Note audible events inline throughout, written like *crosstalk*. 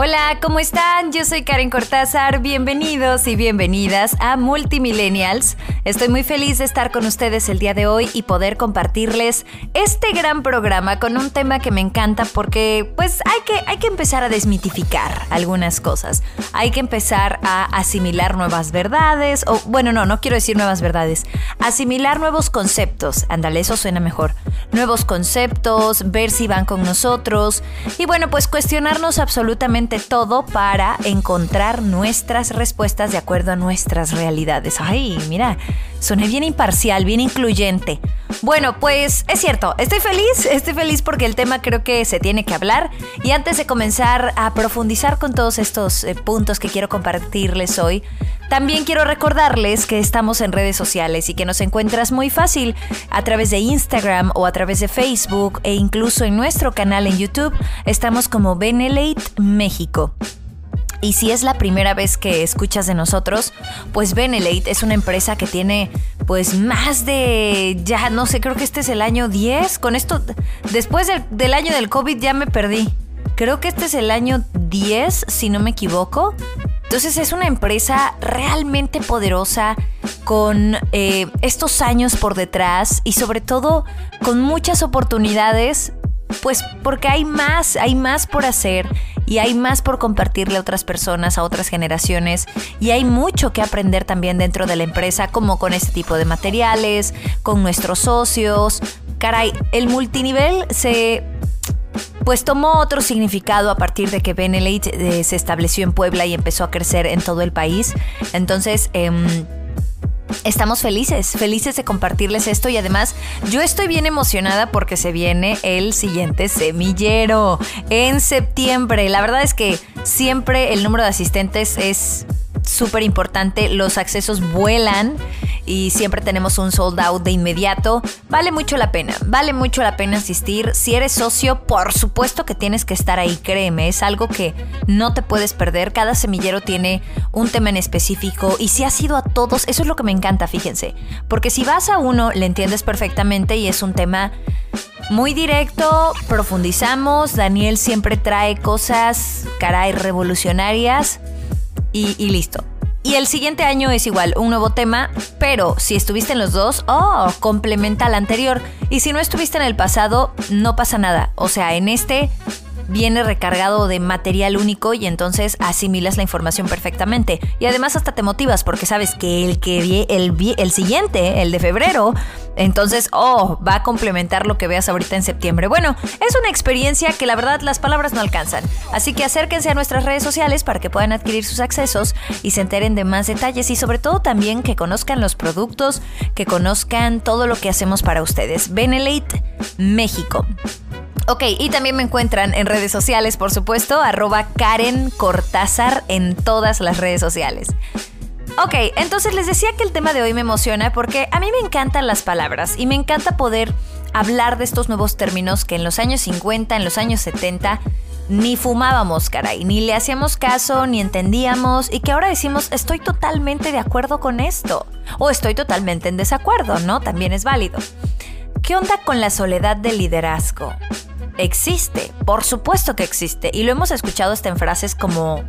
Hola, ¿cómo están? Yo soy Karen Cortázar. Bienvenidos y bienvenidas a Multimillennials. Estoy muy feliz de estar con ustedes el día de hoy y poder compartirles este gran programa con un tema que me encanta porque pues hay que, hay que empezar a desmitificar algunas cosas. Hay que empezar a asimilar nuevas verdades o bueno, no, no quiero decir nuevas verdades. Asimilar nuevos conceptos. Ándale, eso suena mejor. Nuevos conceptos, ver si van con nosotros y bueno, pues cuestionarnos absolutamente todo para encontrar nuestras respuestas de acuerdo a nuestras realidades. Ay, mira, soné bien imparcial, bien incluyente. Bueno, pues es cierto, estoy feliz, estoy feliz porque el tema creo que se tiene que hablar. Y antes de comenzar a profundizar con todos estos eh, puntos que quiero compartirles hoy, también quiero recordarles que estamos en redes sociales y que nos encuentras muy fácil a través de Instagram o a través de Facebook e incluso en nuestro canal en YouTube. Estamos como Benelate México. Y si es la primera vez que escuchas de nosotros, pues Benelate es una empresa que tiene pues más de, ya no sé, creo que este es el año 10. Con esto, después del, año del COVID ya me perdí. Creo que este es el año 10, si no me equivoco. Entonces es una empresa realmente poderosa con eh, estos años por detrás y sobre todo con muchas oportunidades, pues porque hay más, hay más por hacer y hay más por compartirle a otras personas, a otras generaciones y hay mucho que aprender también dentro de la empresa, como con este tipo de materiales, con nuestros socios. Caray, el multinivel se pues tomó otro significado a partir de que Benelete eh, se estableció en Puebla y empezó a crecer en todo el país. Entonces, em, Estamos felices, felices de compartirles esto y además yo estoy bien emocionada porque se viene el siguiente semillero en septiembre. La verdad es que siempre el número de asistentes es súper importante, los accesos vuelan y siempre tenemos un sold out de inmediato. Vale mucho la pena, vale mucho la pena asistir. Si eres socio, por supuesto que tienes que estar ahí, créeme, es algo que no te puedes perder. Cada semillero tiene un tema en específico y si has ido a todos, eso es lo que me encanta, fíjense. Porque si vas a uno, le entiendes perfectamente y es un tema muy directo, profundizamos. Daniel siempre trae cosas, caray, revolucionarias y, y listo. Y el siguiente año es igual, un nuevo tema, pero si estuviste en los dos, oh, complementa al anterior. Y si no estuviste en el pasado, no pasa nada. O sea, en este viene recargado de material único y entonces asimilas la información perfectamente. Y además hasta te motivas porque sabes que el que el, el siguiente, el de febrero, entonces, oh, va a complementar lo que veas ahorita en septiembre. Bueno, es una experiencia que la verdad las palabras no alcanzan. Así que acérquense a nuestras redes sociales para que puedan adquirir sus accesos y se enteren de más detalles y sobre todo también que conozcan los productos, que conozcan todo lo que hacemos para ustedes. Benelate México. Ok, y también me encuentran en redes sociales, por supuesto, arroba Karen Cortázar en todas las redes sociales. Ok, entonces les decía que el tema de hoy me emociona porque a mí me encantan las palabras y me encanta poder hablar de estos nuevos términos que en los años 50, en los años 70, ni fumábamos, caray, ni le hacíamos caso, ni entendíamos y que ahora decimos estoy totalmente de acuerdo con esto o estoy totalmente en desacuerdo, ¿no? También es válido. ¿Qué onda con la soledad del liderazgo? Existe, por supuesto que existe, y lo hemos escuchado hasta en frases como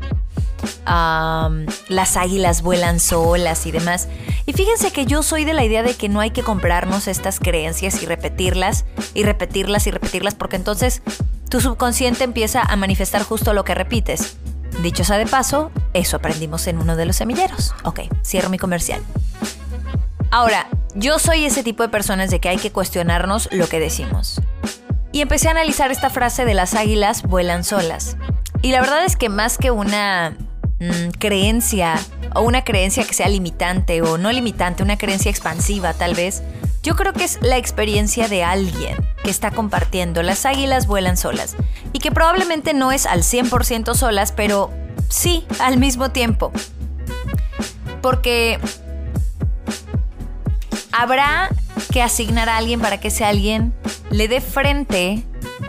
las águilas vuelan solas y demás. Y fíjense que yo soy de la idea de que no hay que comprarnos estas creencias y repetirlas y repetirlas y repetirlas porque entonces tu subconsciente empieza a manifestar justo lo que repites. Dicho sea de paso, eso aprendimos en uno de los semilleros. Ok, cierro mi comercial. Ahora, yo soy ese tipo de personas de que hay que cuestionarnos lo que decimos. Y empecé a analizar esta frase de las águilas vuelan solas. Y la verdad es que más que una mm, creencia o una creencia que sea limitante o no limitante, una creencia expansiva tal vez, yo creo que es la experiencia de alguien que está compartiendo. Las águilas vuelan solas. Y que probablemente no es al 100% solas, pero sí al mismo tiempo. Porque habrá que asignar a alguien para que ese alguien le dé frente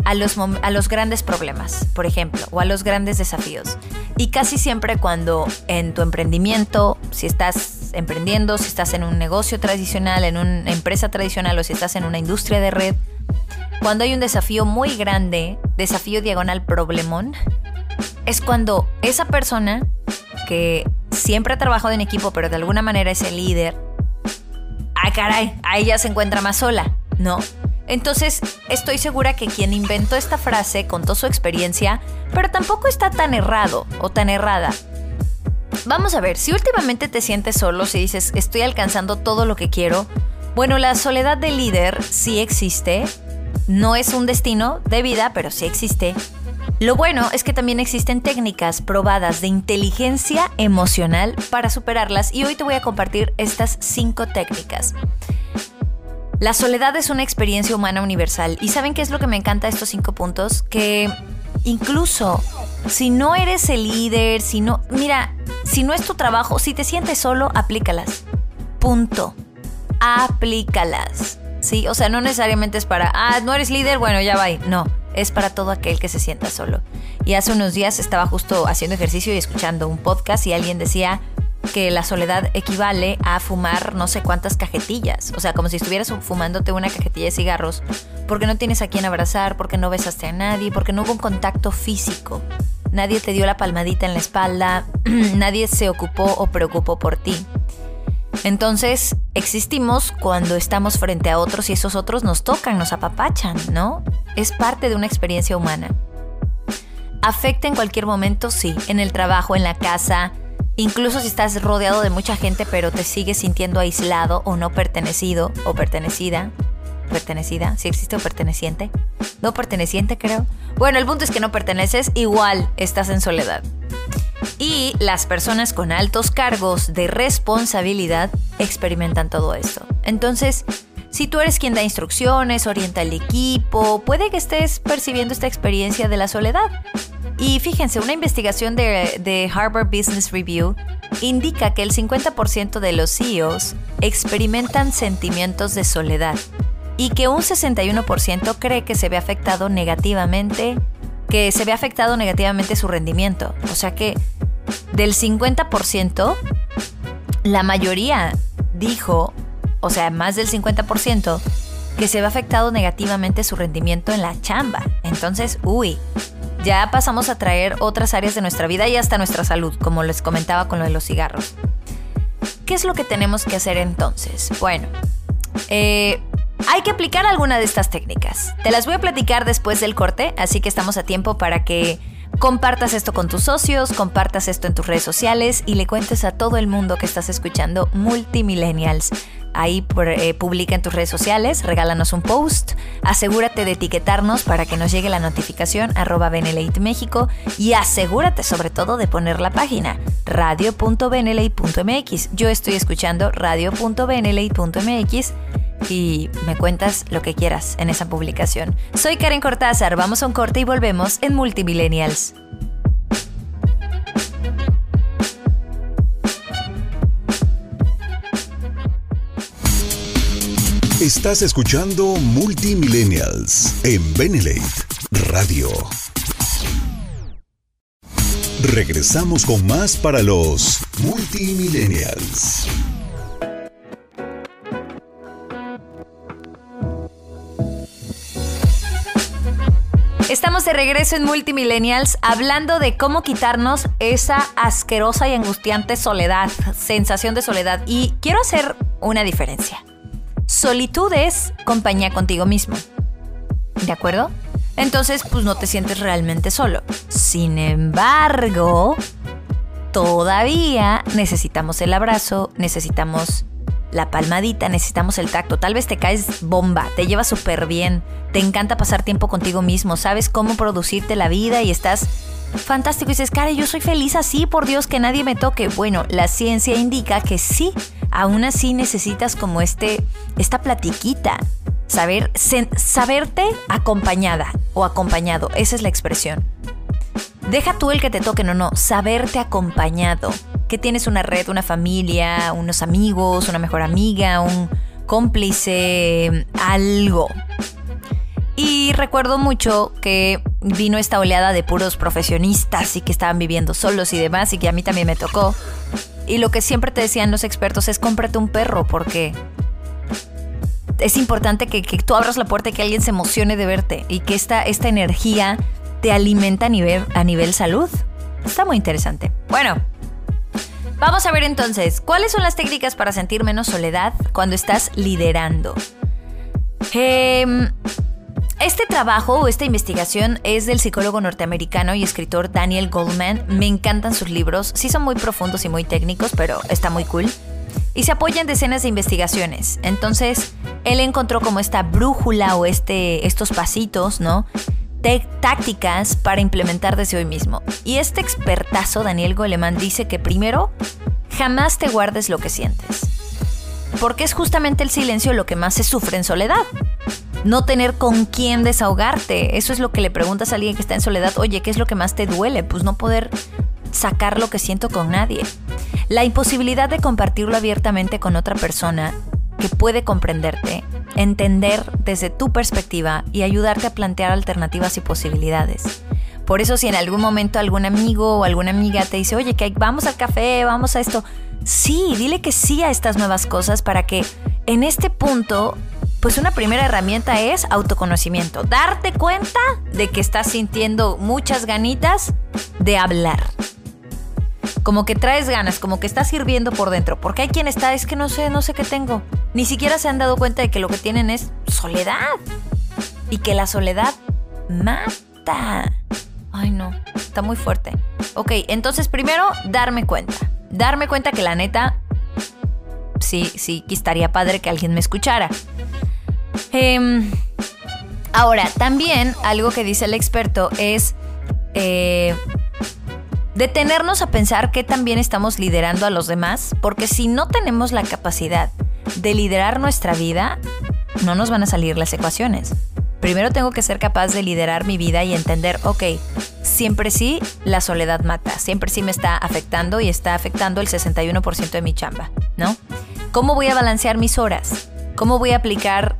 a los, a los grandes problemas, por ejemplo, o a los grandes desafíos. Y casi siempre cuando en tu emprendimiento, si estás emprendiendo, si estás en un negocio tradicional, en una empresa tradicional o si estás en una industria de red, cuando hay un desafío muy grande, desafío diagonal problemón, es cuando esa persona que siempre ha trabajado en equipo, pero de alguna manera es el líder, ¡ay caray! Ahí ya se encuentra más sola, ¿no? Entonces, estoy segura que quien inventó esta frase contó su experiencia, pero tampoco está tan errado o tan errada. Vamos a ver, si últimamente te sientes solo, si dices, estoy alcanzando todo lo que quiero, bueno, la soledad del líder sí existe, no es un destino de vida, pero sí existe. Lo bueno es que también existen técnicas probadas de inteligencia emocional para superarlas y hoy te voy a compartir estas cinco técnicas. La soledad es una experiencia humana universal y ¿saben qué es lo que me encanta de estos cinco puntos? Que incluso si no eres el líder, si no, mira, si no es tu trabajo, si te sientes solo, aplícalas. Punto. Aplícalas. ¿Sí? O sea, no necesariamente es para, ah, no eres líder, bueno, ya va. No es para todo aquel que se sienta solo. Y hace unos días estaba justo haciendo ejercicio y escuchando un podcast y alguien decía que la soledad equivale a fumar no sé cuántas cajetillas. O sea, como si estuvieras fumándote una cajetilla de cigarros porque no tienes a quien abrazar, porque no besaste a nadie, porque no hubo un contacto físico. Nadie te dio la palmadita en la espalda, *clears throat* nadie se ocupó o preocupó por ti. Entonces, existimos cuando estamos frente a otros y esos otros nos tocan, nos apapachan, ¿no? Es parte de una experiencia humana. ¿Afecta en cualquier momento? Sí, en el trabajo, en la casa, incluso si estás rodeado de mucha gente pero te sigues sintiendo aislado o no pertenecido o pertenecida. Pertenecida, si existe o perteneciente. No perteneciente creo. Bueno, el punto es que no perteneces, igual estás en soledad. Y las personas con altos cargos de responsabilidad experimentan todo esto. Entonces, si tú eres quien da instrucciones, orienta el equipo, puede que estés percibiendo esta experiencia de la soledad. Y fíjense, una investigación de, Harvard Business Review indica que el 50% de los CEOs experimentan sentimientos de soledad y que un 61% cree que se ve afectado negativamente que se ve afectado negativamente su rendimiento. O sea que del 50%, la mayoría dijo, o sea, más del 50%, que se ve afectado negativamente su rendimiento en la chamba. Entonces, uy, ya pasamos a traer otras áreas de nuestra vida y hasta nuestra salud, como les comentaba con lo de los cigarros. ¿Qué es lo que tenemos que hacer entonces? Bueno, eh, hay que aplicar alguna de estas técnicas. Te las voy a platicar después del corte, así que estamos a tiempo para que compartas esto con tus socios, compartas esto en tus redes sociales y le cuentes a todo el mundo que estás escuchando Multimillennials. Ahí eh, publica en tus redes sociales, regálanos un post, asegúrate de etiquetarnos para que nos llegue la notificación arroba México y asegúrate sobre todo de poner la página radio.benelate.mx. Yo estoy escuchando radio.benelate.mx y me cuentas lo que quieras en esa publicación. Soy Karen Cortázar, vamos a un corte y volvemos en Multimillennials. Estás escuchando Multimillennials en Benelate Radio. Regresamos con más para los Multimillennials. Estamos de regreso en Multimillennials hablando de cómo quitarnos esa asquerosa y angustiante soledad, sensación de soledad. Y quiero hacer una diferencia. Solitud es compañía contigo mismo. ¿De acuerdo? Entonces, pues no te sientes realmente solo. Sin embargo, todavía necesitamos el abrazo, necesitamos la palmadita, necesitamos el tacto. Tal vez te caes bomba, te llevas súper bien, te encanta pasar tiempo contigo mismo, sabes cómo producirte la vida y estás fantástico. Y dices, cara, yo soy feliz así, por Dios, que nadie me toque. Bueno, la ciencia indica que sí, aún así necesitas como este, esta platiquita. Saber, saberte acompañada o acompañado, esa es la expresión. Deja tú el que te toque, no, no, saberte acompañado. Que tienes una red, una familia, unos amigos, una mejor amiga, un cómplice, algo. Y recuerdo mucho que vino esta oleada de puros profesionistas y que estaban viviendo solos y demás y que a mí también me tocó. Y lo que siempre te decían los expertos es cómprate un perro porque es importante que, tú abras la puerta y que alguien se emocione de verte y que esta, esta energía te alimenta a nivel, a nivel salud. Está muy interesante. Bueno, vamos a ver entonces, ¿cuáles son las técnicas para sentir menos soledad cuando estás liderando? Eh, este trabajo o esta investigación es del psicólogo norteamericano y escritor Daniel Goldman. Me encantan sus libros. Sí son muy profundos y muy técnicos, pero está muy cool. Y se apoya en decenas de investigaciones. Entonces, él encontró como esta brújula o este, estos pasitos, ¿no? tácticas para implementar desde hoy mismo. Y este expertazo, Daniel Goleman, dice que primero, jamás te guardes lo que sientes. Porque es justamente el silencio lo que más se sufre en soledad no tener con quién desahogarte. Eso es lo que le preguntas a alguien que está en soledad, oye, ¿qué es lo que más te duele? Pues no poder sacar lo que siento con nadie. La imposibilidad de compartirlo abiertamente con otra persona que puede comprenderte, entender desde tu perspectiva y ayudarte a plantear alternativas y posibilidades. Por eso si en algún momento algún amigo o alguna amiga te dice, oye, que vamos al café, vamos a esto, sí, dile que sí a estas nuevas cosas para que en este punto pues una primera herramienta es autoconocimiento. Darte cuenta de que estás sintiendo muchas ganitas de hablar. Como que traes ganas, como que estás sirviendo por dentro. Porque hay quien está, es que no sé, no sé qué tengo. Ni siquiera se han dado cuenta de que lo que tienen es soledad. Y que la soledad mata. Ay no, está muy fuerte. Ok, entonces primero darme cuenta. Darme cuenta que la neta, sí, sí, estaría padre que alguien me escuchara. Em, ahora, también algo que dice el experto es eh, detenernos a pensar que también estamos liderando a los demás, porque si no tenemos la capacidad de liderar nuestra vida, no nos van a salir las ecuaciones. Primero tengo que ser capaz de liderar mi vida y entender, ok, siempre sí, la soledad mata, siempre sí me está afectando y está afectando el 61% de mi chamba, ¿no? ¿Cómo voy a balancear mis horas? ¿Cómo voy a aplicar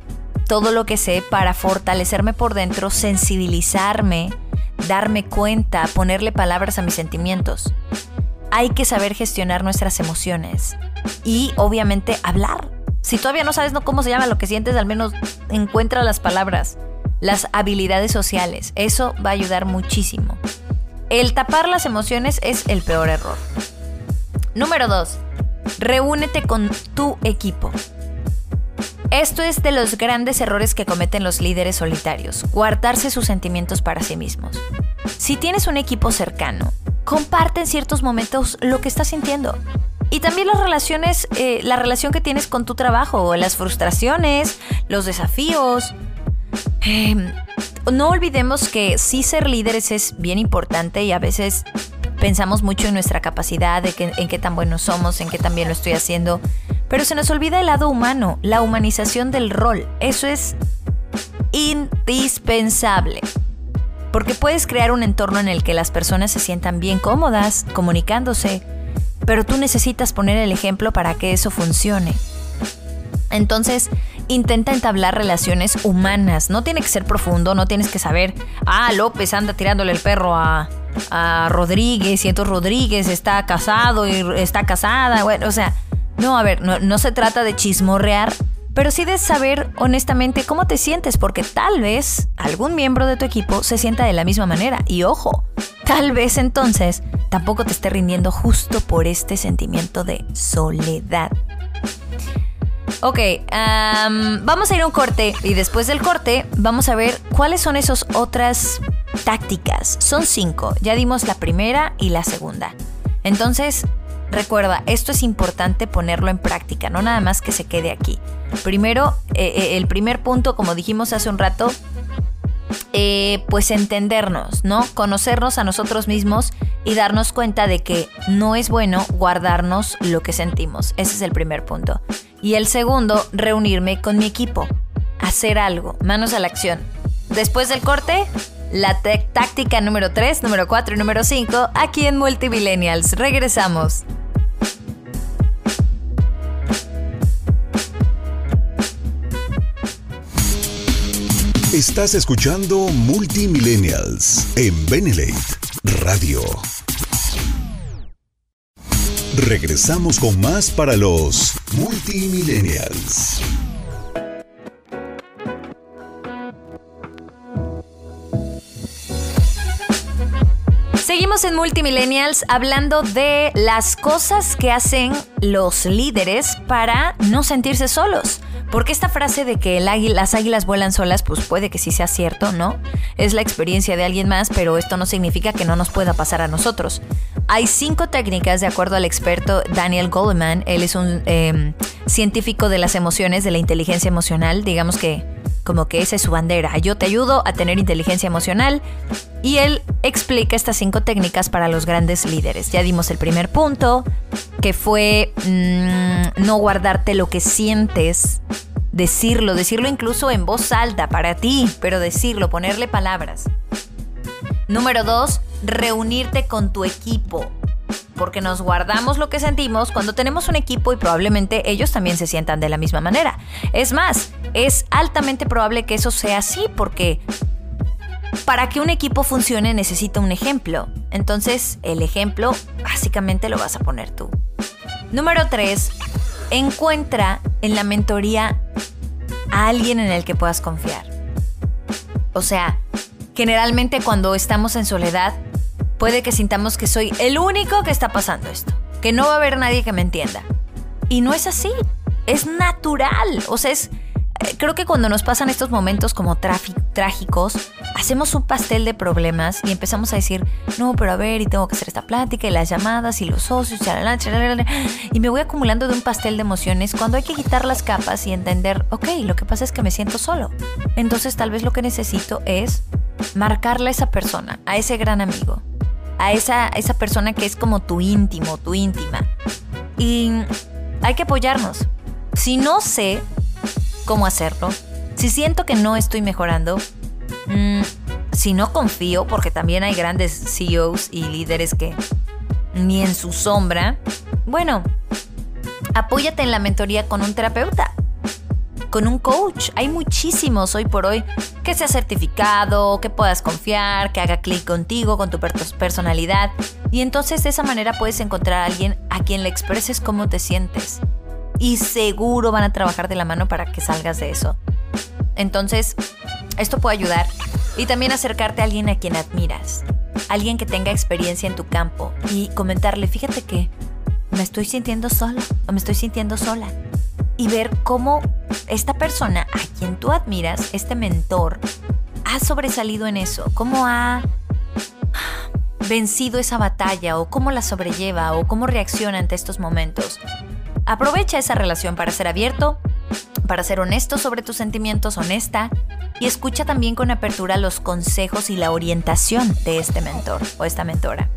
todo lo que sé para fortalecerme por dentro, sensibilizarme, darme cuenta, ponerle palabras a mis sentimientos. Hay que saber gestionar nuestras emociones y obviamente hablar. Si todavía no sabes cómo se llama lo que sientes, al menos encuentra las palabras, las habilidades sociales. Eso va a ayudar muchísimo. El tapar las emociones es el peor error. Número 2. Reúnete con tu equipo. Esto es de los grandes errores que cometen los líderes solitarios, guardarse sus sentimientos para sí mismos. Si tienes un equipo cercano, comparte en ciertos momentos lo que estás sintiendo. Y también las relaciones, eh, la relación que tienes con tu trabajo, las frustraciones, los desafíos. Em, no olvidemos que sí ser líderes es bien importante y a veces pensamos mucho en nuestra capacidad, en qué tan buenos somos, en qué tan bien lo estoy haciendo. Pero se nos olvida el lado humano, la humanización del rol. Eso es indispensable. Porque puedes crear un entorno en el que las personas se sientan bien cómodas, comunicándose, pero tú necesitas poner el ejemplo para que eso funcione. Entonces, intenta entablar relaciones humanas. No tiene que ser profundo, no tienes que saber, ah, López anda tirándole el perro a, a Rodríguez y entonces Rodríguez está casado y está casada. Bueno, o sea, no, a ver, no, se trata de chismorrear, pero sí de saber honestamente cómo te sientes, porque tal vez algún miembro de tu equipo se sienta de la misma manera. Y ojo, tal vez entonces tampoco te esté rindiendo justo por este sentimiento de soledad. Ok, vamos a ir a un corte y después del corte vamos a ver cuáles son esas otras tácticas. Son cinco, ya dimos la primera y la segunda. Entonces, Recuerda, esto es importante ponerlo en práctica, no nada más que se quede aquí. Primero, eh, eh, el primer punto, como dijimos hace un rato, eh, pues entendernos, ¿no? Conocernos a nosotros mismos y darnos cuenta de que no es bueno guardarnos lo que sentimos. Ese es el primer punto. Y el segundo, reunirme con mi equipo, hacer algo, manos a la acción. Después del corte, la táctica número 3, número 4 y número 5 aquí en Multimillennials. Regresamos. Estás escuchando Multimillennials en Benelate Radio. Regresamos con más para los Multimillennials. Seguimos en Multimillennials hablando de las cosas que hacen los líderes para no sentirse solos. Porque esta frase de que las águilas vuelan solas, pues puede que sí sea cierto, ¿no? Es la experiencia de alguien más, pero esto no significa que no nos pueda pasar a nosotros. Hay cinco técnicas, de acuerdo al experto Daniel Goleman. Él es un em, científico de las emociones, de la inteligencia emocional. Digamos que como que esa es su bandera. Yo te ayudo a tener inteligencia emocional. Y él explica estas cinco técnicas para los grandes líderes. Ya dimos el primer punto, que fue mm, no guardarte lo que sientes, decirlo, decirlo incluso en voz alta para ti, pero decirlo, ponerle palabras. Número dos, reunirte con tu equipo porque nos guardamos lo que sentimos cuando tenemos un equipo y probablemente ellos también se sientan de la misma manera. Es más, es altamente probable que eso sea así porque para que un equipo funcione necesita un ejemplo. Entonces, el ejemplo básicamente lo vas a poner tú. Número 3. Encuentra en la mentoría a alguien en el que puedas confiar. O sea, generalmente cuando estamos en soledad, puede que sintamos que soy el único que está pasando esto, que no va a haber nadie que me entienda. Y no es así, es natural, o sea, es... Eh, creo que cuando nos pasan estos momentos como trágicos, hacemos un pastel de problemas y empezamos a decir, no, pero a ver, y tengo que hacer esta plática, y las llamadas, y los socios, chalala, chalala, y me voy acumulando de un pastel de emociones cuando hay que quitar las capas y entender, ok, lo que pasa es que me siento solo. Entonces tal vez lo que necesito es marcarle a esa persona, a ese gran amigo, a esa, esa persona que es como tu íntimo, tu íntima. Y hay que apoyarnos. Si no sé cómo hacerlo, si siento que no estoy mejorando, mm, si no confío, porque también hay grandes CEOs y líderes que ni en su sombra, bueno, apóyate en la mentoría con un terapeuta con un coach. Hay muchísimos hoy por hoy que sea certificado, que puedas confiar, que haga clic contigo, con tu personalidad. Y entonces de esa manera puedes encontrar a alguien a quien le expreses cómo te sientes. Y seguro van a trabajar de la mano para que salgas de eso. Entonces, esto puede ayudar. Y también acercarte a alguien a quien admiras. Alguien que tenga experiencia en tu campo. Y comentarle, fíjate que me estoy sintiendo sola o me estoy sintiendo sola y ver cómo esta persona a quien tú admiras, este mentor, ha sobresalido en eso, cómo ha vencido esa batalla o cómo la sobrelleva o cómo reacciona ante estos momentos. Aprovecha esa relación para ser abierto, para ser honesto sobre tus sentimientos, honesta, y escucha también con apertura los consejos y la orientación de este mentor o esta mentora.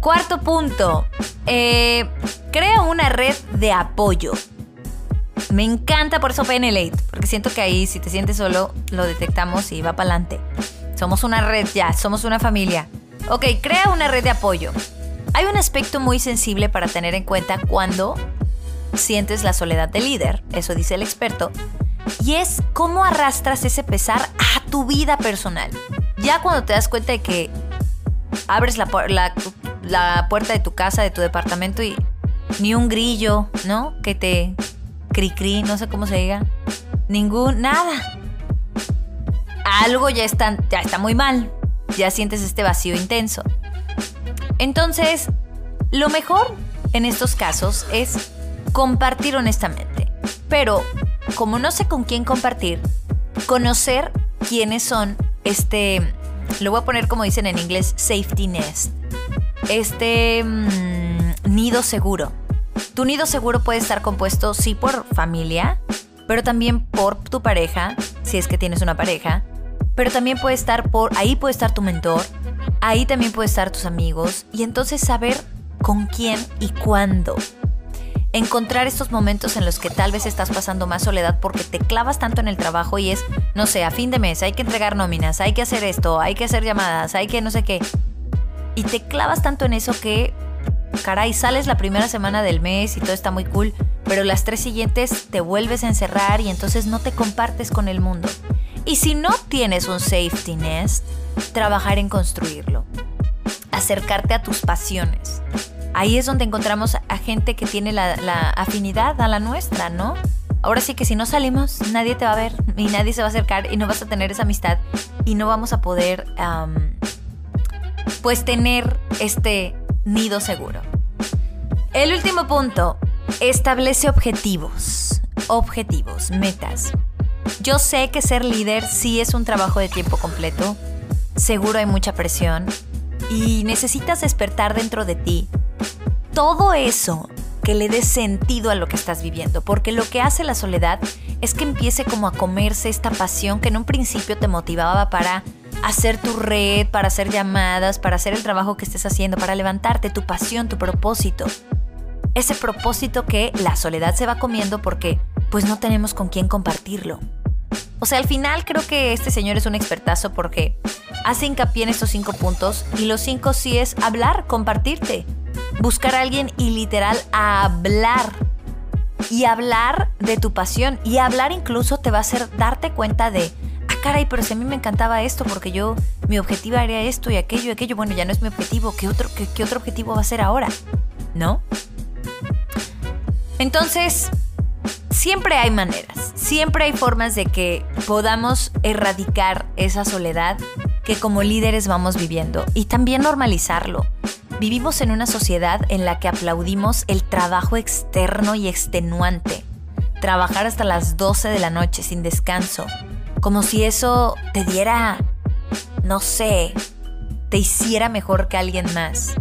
Cuarto punto, eh, crea una red de apoyo. Me encanta por eso Penelate, porque siento que ahí si te sientes solo, lo detectamos y va para adelante. Somos una red ya, somos una familia. Ok, crea una red de apoyo. Hay un aspecto muy sensible para tener en cuenta cuando sientes la soledad de líder, eso dice el experto, y es cómo arrastras ese pesar a tu vida personal. Ya cuando te das cuenta de que abres la, la, puerta de tu casa, de tu departamento y ni un grillo, ¿no? Que te cri cri, no sé cómo se diga. Ningún, nada. Algo ya está, ya está muy mal. Ya sientes este vacío intenso. Entonces, lo mejor en estos casos es compartir honestamente. Pero, como no sé con quién compartir, conocer quiénes son este, lo voy a poner como dicen en inglés, safety nest. Este mm, nido seguro tu nido seguro puede estar compuesto sí por familia, pero también por tu pareja, si es que tienes una pareja, pero también puede estar por, ahí puede estar tu mentor, ahí también puede estar tus amigos, y entonces saber con quién y cuándo. Encontrar estos momentos en los que tal vez estás pasando más soledad porque te clavas tanto en el trabajo y es, no sé, a fin de mes hay que entregar nóminas, hay que hacer esto, hay que hacer llamadas, hay que no sé qué. Y te clavas tanto en eso que caray, sales la primera semana del mes y todo está muy cool, pero las tres siguientes te vuelves a encerrar y entonces no te compartes con el mundo. Y si no tienes un safety nest, trabajar en construirlo. Acercarte a tus pasiones. Ahí es donde encontramos a gente que tiene la, afinidad a la nuestra, ¿no? Ahora sí que si no salimos, nadie te va a ver y nadie se va a acercar y no vas a tener esa amistad y no vamos a poder, pues, tener este nido seguro. El último punto, establece objetivos, objetivos, metas. Yo sé que ser líder sí es un trabajo de tiempo completo, seguro hay mucha presión y necesitas despertar dentro de ti todo eso que le dé sentido a lo que estás viviendo, porque lo que hace la soledad es que empiece como a comerse esta pasión que en un principio te motivaba para hacer tu red, para hacer llamadas, para hacer el trabajo que estés haciendo, para levantarte, tu pasión, tu propósito. Ese propósito que la soledad se va comiendo porque pues no tenemos con quién compartirlo. O sea, al final creo que este señor es un expertazo porque hace hincapié en estos cinco puntos y los cinco sí es hablar, compartirte, buscar a alguien y literal hablar. Y hablar de tu pasión y hablar incluso te va a hacer darte cuenta de, ah caray, pero si a mí me encantaba esto porque yo, mi objetivo era esto y aquello y aquello, bueno, ya no es mi objetivo, ¿qué otro, qué otro objetivo va a ser ahora? ¿No? Entonces, siempre hay maneras, siempre hay formas de que podamos erradicar esa soledad que como líderes vamos viviendo y también normalizarlo. Vivimos en una sociedad en la que aplaudimos el trabajo externo y extenuante. Trabajar hasta las 12 de la noche sin descanso, como si eso te diera, no sé, te hiciera mejor que alguien más.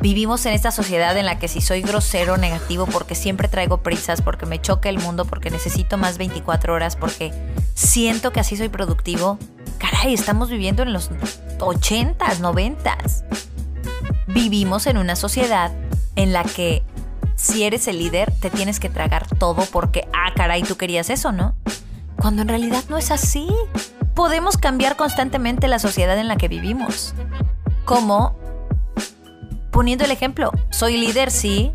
Vivimos en esta sociedad en la que si soy grosero, negativo, porque siempre traigo prisas, porque me choca el mundo, porque necesito más 24 horas, porque siento que así soy productivo. Caray, estamos viviendo en los 80s, 90s. Vivimos en una sociedad en la que si eres el líder te tienes que tragar todo porque, ah, caray, tú querías eso, ¿no? Cuando en realidad no es así. Podemos cambiar constantemente la sociedad en la que vivimos. Como poniendo el ejemplo, soy líder, sí,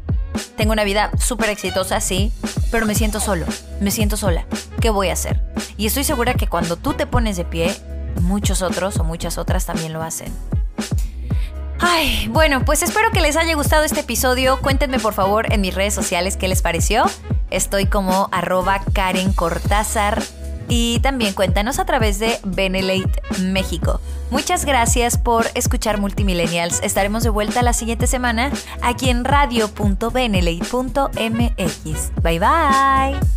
tengo una vida súper exitosa, sí, pero me siento solo, me siento sola. ¿Qué voy a hacer? Y estoy segura que cuando tú te pones de pie, muchos otros o muchas otras también lo hacen. Ay, bueno, pues espero que les haya gustado este episodio. Cuéntenme por favor en mis redes sociales qué les pareció. Estoy como arroba Karen Cortázar y también cuéntanos a través de Benelate México. Muchas gracias por escuchar Multimillennials. Estaremos de vuelta la siguiente semana aquí en radio.benelate.mx. Bye bye.